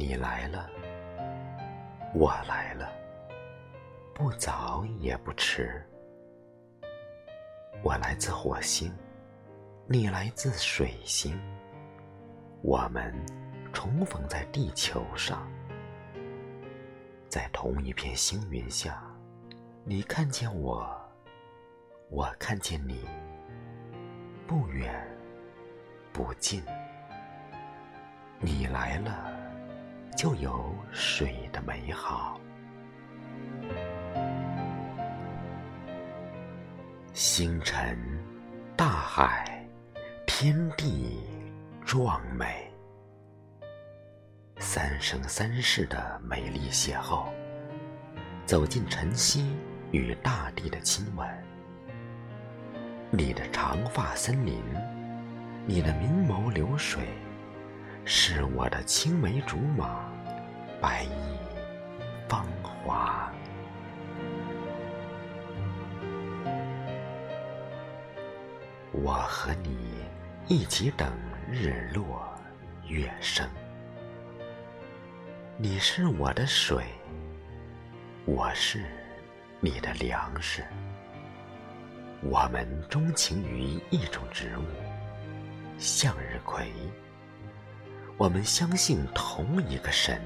你来了，我来了，不早也不迟。我来自火星，你来自水星，我们重逢在地球上，在同一片星云下，你看见我，我看见你，不远不近。你来了，就有水的美好。星辰、大海、天地壮美，三生三世的美丽邂逅。走进晨曦与大地的亲吻，你的长发森林，你的明眸流水，是我的青梅竹马，白衣芳华。我和你一起等日落月升，你是我的水，我是你的粮食。我们钟情于一种植物——向日葵。我们相信同一个神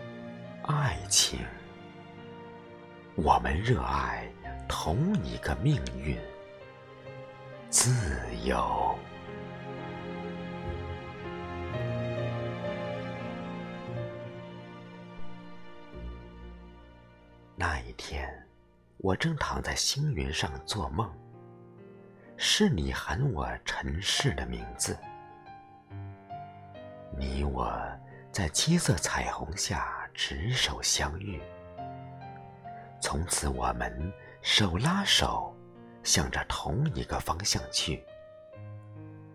——爱情。我们热爱同一个命运。自由。那一天，我正躺在星云上做梦，是你喊我尘世的名字。你我在七色彩虹下执手相遇，从此我们手拉手。向着同一个方向去，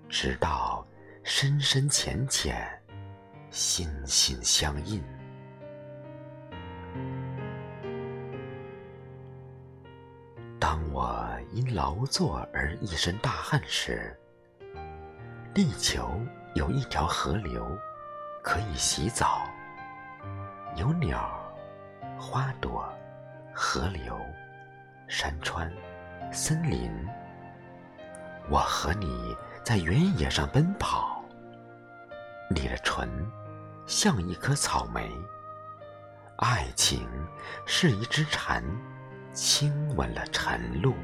直到深深浅浅，心心相印。当我因劳作而一身大汗时，地球有一条河流可以洗澡，有鸟、花朵、河流、山川。森林，我和你在原野上奔跑。你的唇像一颗草莓，爱情是一只蝉，亲吻了晨露。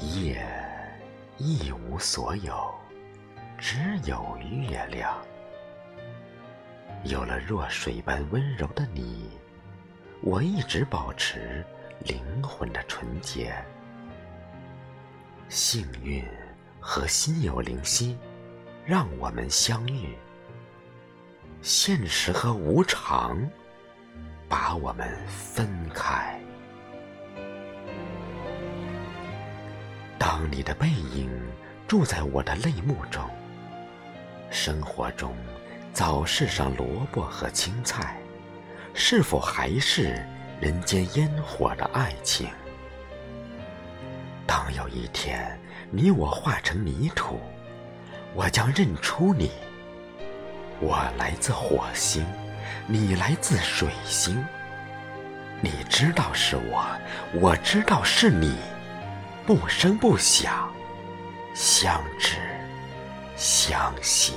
夜一无所有，只有月亮。有了弱水般温柔的你，我一直保持灵魂的纯洁。幸运和心有灵犀，让我们相遇。现实和无常，把我们分开。当你的背影住在我的泪目中，生活中。早市上萝卜和青菜，是否还是人间烟火的爱情？当有一天你我化成泥土，我将认出你。我来自火星，你来自水星。你知道是我，我知道是你，不声不响，相知相惜。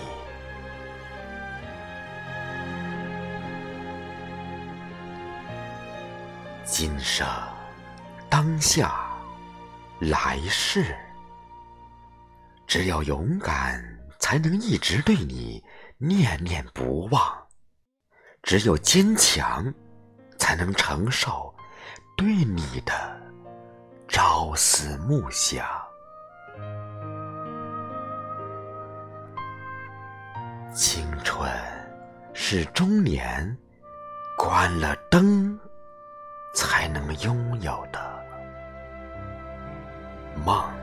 今生、当下、来世，只有勇敢，才能一直对你念念不忘；只有坚强，才能承受对你的朝思暮想。青春是中年，关了灯。才能拥有的梦。